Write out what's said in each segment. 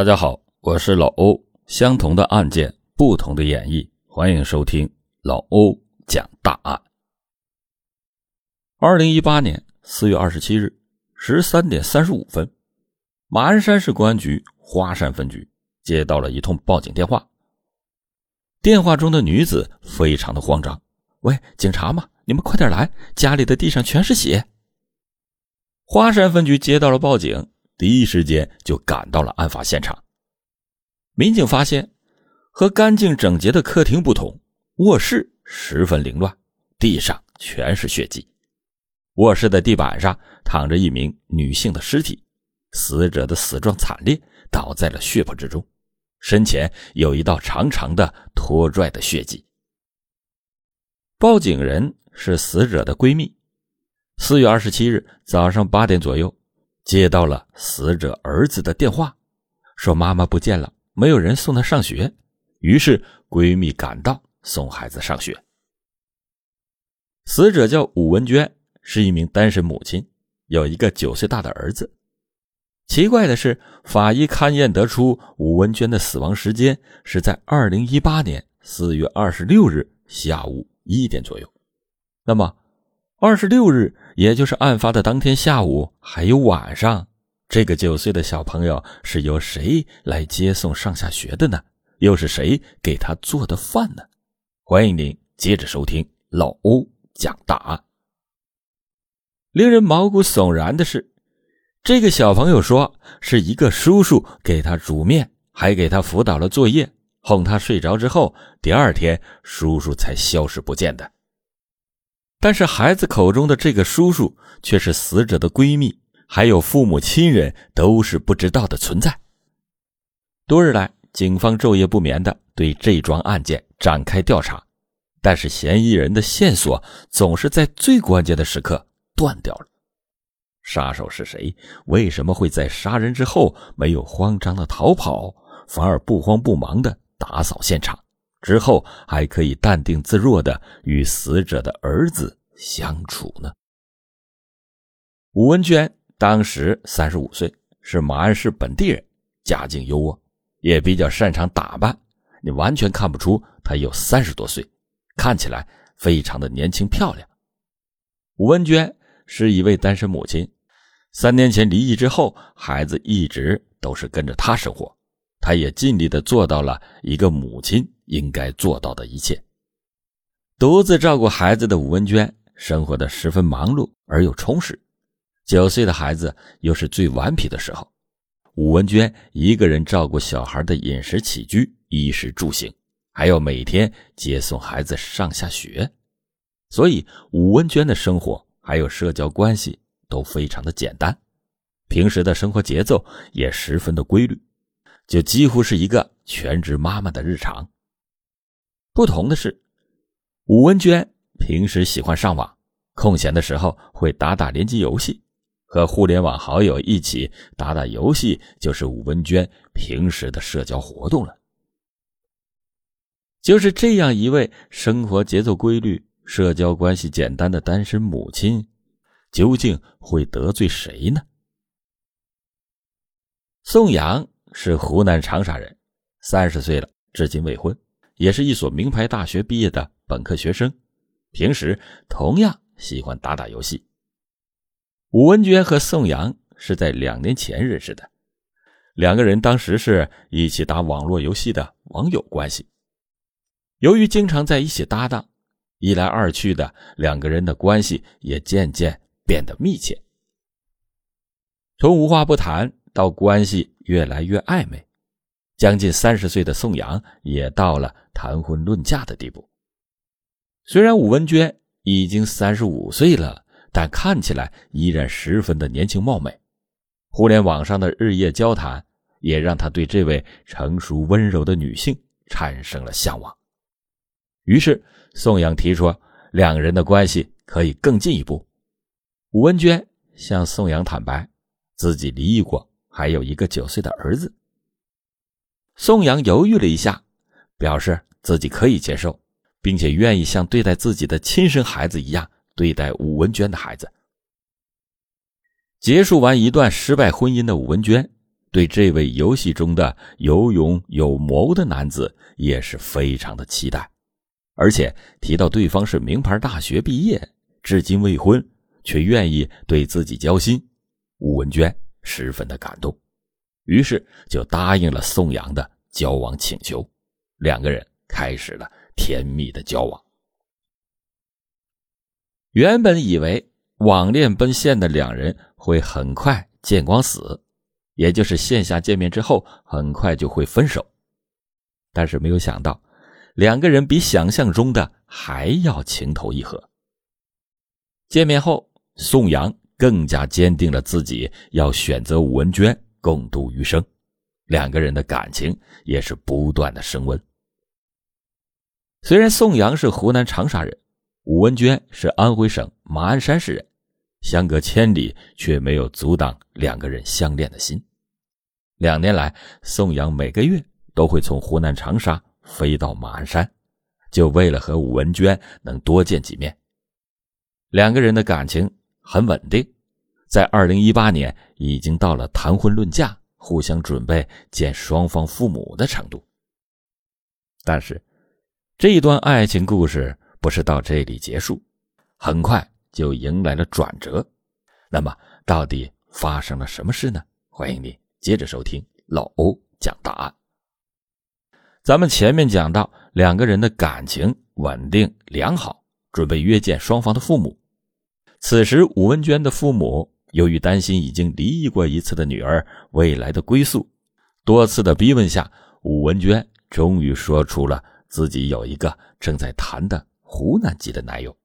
大家好，我是老欧。相同的案件，不同的演绎，欢迎收听老欧讲大案。二零一八年四月二十七日十三点三十五分，马鞍山市公安局花山分局接到了一通报警电话。电话中的女子非常的慌张：“喂，警察吗？你们快点来，家里的地上全是血。”花山分局接到了报警。第一时间就赶到了案发现场。民警发现，和干净整洁的客厅不同，卧室十分凌乱，地上全是血迹。卧室的地板上躺着一名女性的尸体，死者的死状惨烈，倒在了血泊之中，身前有一道长长的拖拽的血迹。报警人是死者的闺蜜。四月二十七日早上八点左右。接到了死者儿子的电话，说妈妈不见了，没有人送她上学。于是闺蜜赶到送孩子上学。死者叫武文娟，是一名单身母亲，有一个九岁大的儿子。奇怪的是，法医勘验得出武文娟的死亡时间是在二零一八年四月二十六日下午一点左右。那么？二十六日，也就是案发的当天下午，还有晚上，这个九岁的小朋友是由谁来接送上下学的呢？又是谁给他做的饭呢？欢迎您接着收听老欧讲大案。令人毛骨悚然的是，这个小朋友说是一个叔叔给他煮面，还给他辅导了作业，哄他睡着之后，第二天叔叔才消失不见的。但是孩子口中的这个叔叔却是死者的闺蜜，还有父母亲人都是不知道的存在。多日来，警方昼夜不眠的对这桩案件展开调查，但是嫌疑人的线索总是在最关键的时刻断掉了。杀手是谁？为什么会在杀人之后没有慌张的逃跑，反而不慌不忙的打扫现场？之后还可以淡定自若的与死者的儿子相处呢。武文娟当时三十五岁，是马鞍市本地人，家境优渥，也比较擅长打扮，你完全看不出她有三十多岁，看起来非常的年轻漂亮。武文娟是一位单身母亲，三年前离异之后，孩子一直都是跟着她生活，她也尽力的做到了一个母亲。应该做到的一切。独自照顾孩子的武文娟，生活的十分忙碌而又充实。九岁的孩子又是最顽皮的时候，武文娟一个人照顾小孩的饮食起居、衣食住行，还要每天接送孩子上下学，所以武文娟的生活还有社交关系都非常的简单，平时的生活节奏也十分的规律，就几乎是一个全职妈妈的日常。不同的是，武文娟平时喜欢上网，空闲的时候会打打联机游戏，和互联网好友一起打打游戏，就是武文娟平时的社交活动了。就是这样一位生活节奏规律、社交关系简单的单身母亲，究竟会得罪谁呢？宋阳是湖南长沙人，三十岁了，至今未婚。也是一所名牌大学毕业的本科学生，平时同样喜欢打打游戏。武文娟和宋阳是在两年前认识的，两个人当时是一起打网络游戏的网友关系。由于经常在一起搭档，一来二去的，两个人的关系也渐渐变得密切，从无话不谈到关系越来越暧昧。将近三十岁的宋阳也到了谈婚论嫁的地步。虽然武文娟已经三十五岁了，但看起来依然十分的年轻貌美。互联网上的日夜交谈，也让他对这位成熟温柔的女性产生了向往。于是，宋阳提出两人的关系可以更进一步。武文娟向宋阳坦白，自己离异过，还有一个九岁的儿子。宋阳犹豫了一下，表示自己可以接受，并且愿意像对待自己的亲生孩子一样对待武文娟的孩子。结束完一段失败婚姻的武文娟，对这位游戏中的有勇有谋的男子也是非常的期待，而且提到对方是名牌大学毕业，至今未婚，却愿意对自己交心，吴文娟十分的感动，于是就答应了宋阳的交往请求，两个人开始了甜蜜的交往。原本以为网恋奔现的两人会很快见光死。也就是线下见面之后，很快就会分手，但是没有想到，两个人比想象中的还要情投意合。见面后，宋阳更加坚定了自己要选择武文娟共度余生，两个人的感情也是不断的升温。虽然宋阳是湖南长沙人，武文娟是安徽省马鞍山市人，相隔千里，却没有阻挡两个人相恋的心。两年来，宋阳每个月都会从湖南长沙飞到马鞍山，就为了和武文娟能多见几面。两个人的感情很稳定，在二零一八年已经到了谈婚论嫁、互相准备见双方父母的程度。但是，这一段爱情故事不是到这里结束，很快就迎来了转折。那么，到底发生了什么事呢？欢迎你。接着收听老欧讲答案。咱们前面讲到，两个人的感情稳定良好，准备约见双方的父母。此时，武文娟的父母由于担心已经离异过一次的女儿未来的归宿，多次的逼问下，武文娟终于说出了自己有一个正在谈的湖南籍的男友。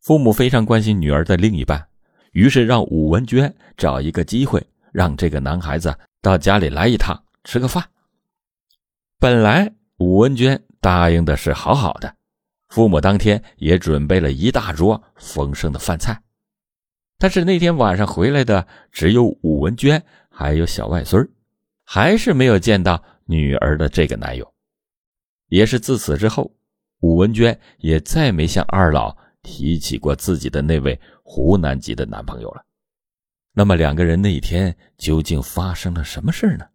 父母非常关心女儿的另一半，于是让武文娟找一个机会。让这个男孩子到家里来一趟，吃个饭。本来武文娟答应的是好好的，父母当天也准备了一大桌丰盛的饭菜。但是那天晚上回来的只有武文娟还有小外孙还是没有见到女儿的这个男友。也是自此之后，武文娟也再没向二老提起过自己的那位湖南籍的男朋友了。那么两个人那天究竟发生了什么事呢？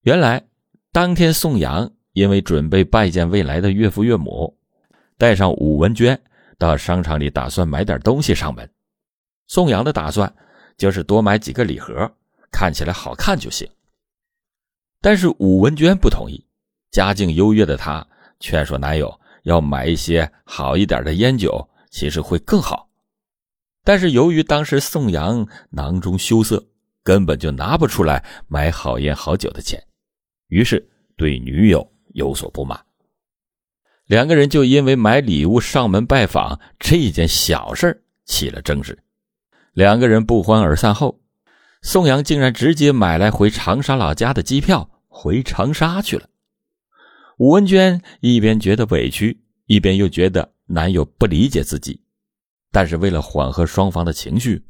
原来当天宋阳因为准备拜见未来的岳父岳母，带上武文娟到商场里，打算买点东西上门。宋阳的打算就是多买几个礼盒，看起来好看就行。但是武文娟不同意，家境优越的她劝说男友要买一些好一点的烟酒，其实会更好。但是由于当时宋阳囊中羞涩，根本就拿不出来买好烟好酒的钱，于是对女友有所不满。两个人就因为买礼物上门拜访这件小事起了争执。两个人不欢而散后，宋阳竟然直接买来回长沙老家的机票回长沙去了。武文娟一边觉得委屈，一边又觉得男友不理解自己。但是为了缓和双方的情绪，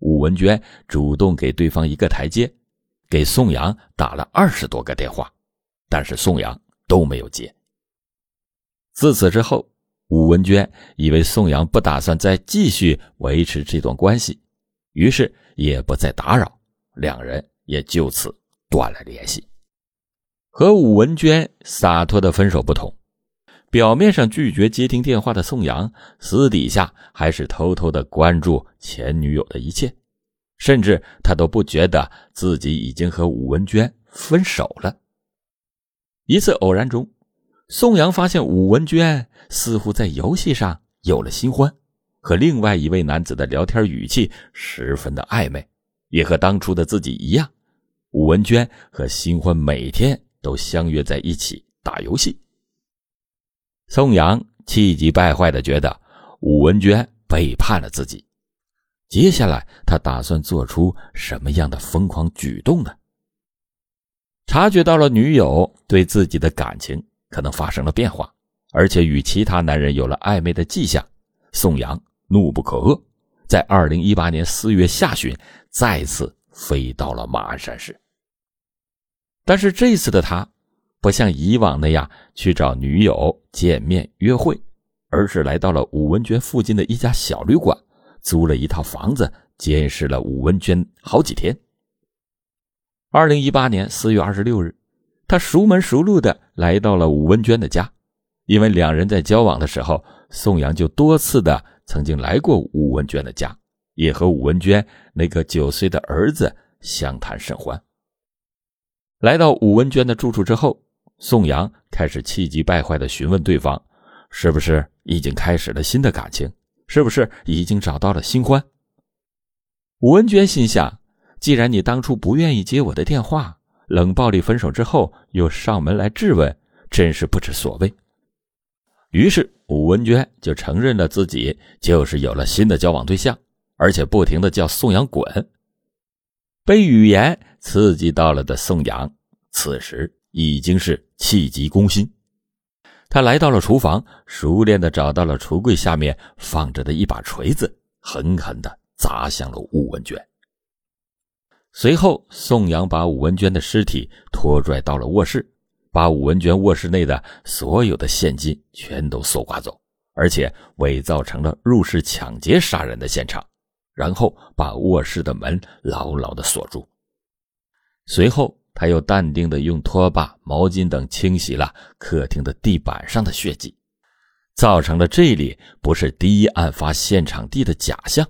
武文娟主动给对方一个台阶，给宋阳打了二十多个电话，但是宋阳都没有接。自此之后，武文娟以为宋阳不打算再继续维持这段关系，于是也不再打扰，两人也就此断了联系。和武文娟洒脱的分手不同。表面上拒绝接听电话的宋阳，私底下还是偷偷的关注前女友的一切，甚至他都不觉得自己已经和武文娟分手了。一次偶然中，宋阳发现武文娟似乎在游戏上有了新欢，和另外一位男子的聊天语气十分的暧昧，也和当初的自己一样，武文娟和新欢每天都相约在一起打游戏。宋阳气急败坏的觉得武文娟背叛了自己，接下来他打算做出什么样的疯狂举动呢？察觉到了女友对自己的感情可能发生了变化，而且与其他男人有了暧昧的迹象，宋阳怒不可遏，在二零一八年四月下旬再次飞到了马鞍山市。但是这次的他。不像以往那样去找女友见面约会，而是来到了武文娟附近的一家小旅馆，租了一套房子，监视了武文娟好几天。二零一八年四月二十六日，他熟门熟路的来到了武文娟的家，因为两人在交往的时候，宋阳就多次的曾经来过武文娟的家，也和武文娟那个九岁的儿子相谈甚欢。来到武文娟的住处之后，宋阳开始气急败坏的询问对方，是不是已经开始了新的感情，是不是已经找到了新欢。武文娟心想。既然你当初不愿意接我的电话，冷暴力分手之后又上门来质问，真是不知所谓。于是武文娟就承认了自己就是有了新的交往对象，而且不停的叫宋阳滚。被语言刺激到了的宋阳，此时已经是气急攻心，他来到了厨房，熟练的找到了橱柜下面放着的一把锤子，狠狠的砸向了武文娟。随后，宋阳把武文娟的尸体拖拽到了卧室，把武文娟卧室内的所有的现金全都搜刮走，而且伪造成了入室抢劫杀人的现场，然后把卧室的门牢牢的锁住。随后，他又淡定的用拖把、毛巾等清洗了客厅的地板上的血迹，造成了这里不是第一案发现场地的假象。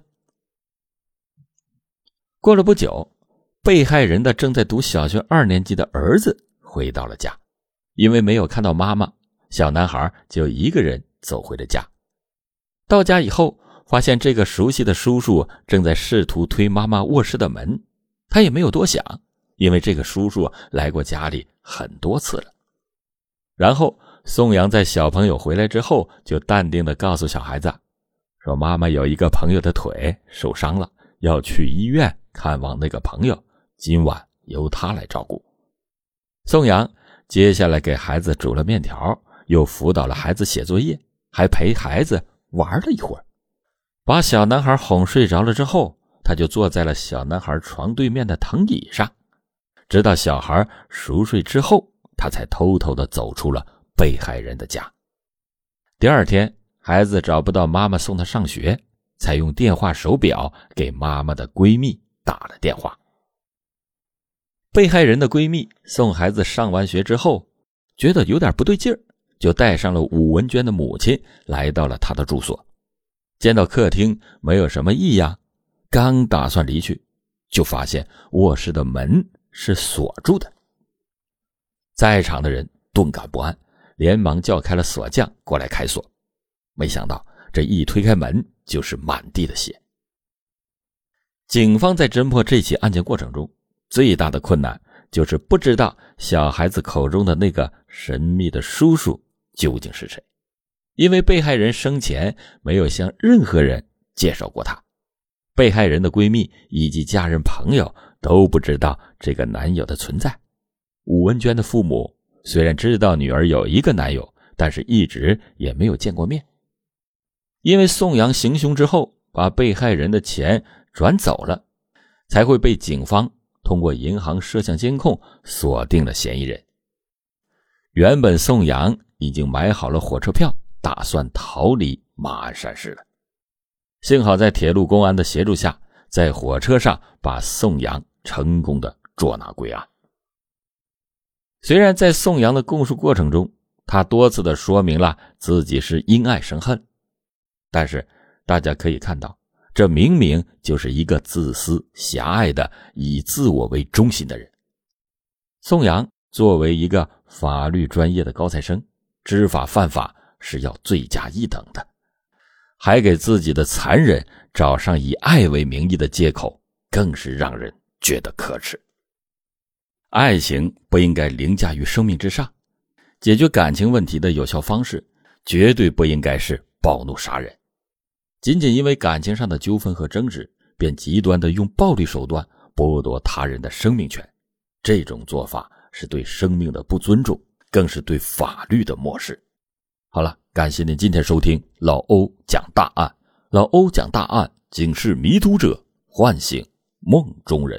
过了不久。被害人的正在读小学二年级的儿子回到了家，因为没有看到妈妈，小男孩就一个人走回了家。到家以后，发现这个熟悉的叔叔正在试图推妈妈卧室的门，他也没有多想，因为这个叔叔来过家里很多次了。然后，宋阳在小朋友回来之后，就淡定的告诉小孩子，说妈妈有一个朋友的腿受伤了，要去医院看望那个朋友。今晚由他来照顾。宋阳接下来给孩子煮了面条，又辅导了孩子写作业，还陪孩子玩了一会儿。把小男孩哄睡着了之后，他就坐在了小男孩床对面的藤椅上，直到小孩熟睡之后，他才偷偷的走出了被害人的家。第二天，孩子找不到妈妈送他上学，才用电话手表给妈妈的闺蜜打了电话。被害人的闺蜜送孩子上完学之后，觉得有点不对劲儿，就带上了武文娟的母亲来到了她的住所。见到客厅没有什么异样，刚打算离去，就发现卧室的门是锁住的。在场的人顿感不安，连忙叫开了锁匠过来开锁。没想到这一推开门，就是满地的血。警方在侦破这起案件过程中。最大的困难就是不知道小孩子口中的那个神秘的叔叔究竟是谁，因为被害人生前没有向任何人介绍过他，被害人的闺蜜以及家人朋友都不知道这个男友的存在。武文娟的父母虽然知道女儿有一个男友，但是一直也没有见过面。因为宋阳行凶之后把被害人的钱转走了，才会被警方。通过银行摄像监控锁定了嫌疑人。原本宋阳已经买好了火车票，打算逃离马鞍山市了。幸好在铁路公安的协助下，在火车上把宋阳成功的捉拿归案。虽然在宋阳的供述过程中，他多次的说明了自己是因爱生恨，但是大家可以看到。这明明就是一个自私、狭隘的、以自我为中心的人。宋阳作为一个法律专业的高材生，知法犯法是要罪加一等的，还给自己的残忍找上以爱为名义的借口，更是让人觉得可耻。爱情不应该凌驾于生命之上，解决感情问题的有效方式，绝对不应该是暴怒杀人。仅仅因为感情上的纠纷和争执，便极端的用暴力手段剥夺他人的生命权，这种做法是对生命的不尊重，更是对法律的漠视。好了，感谢您今天收听老欧讲大案，老欧讲大案，警示迷途者，唤醒梦中人。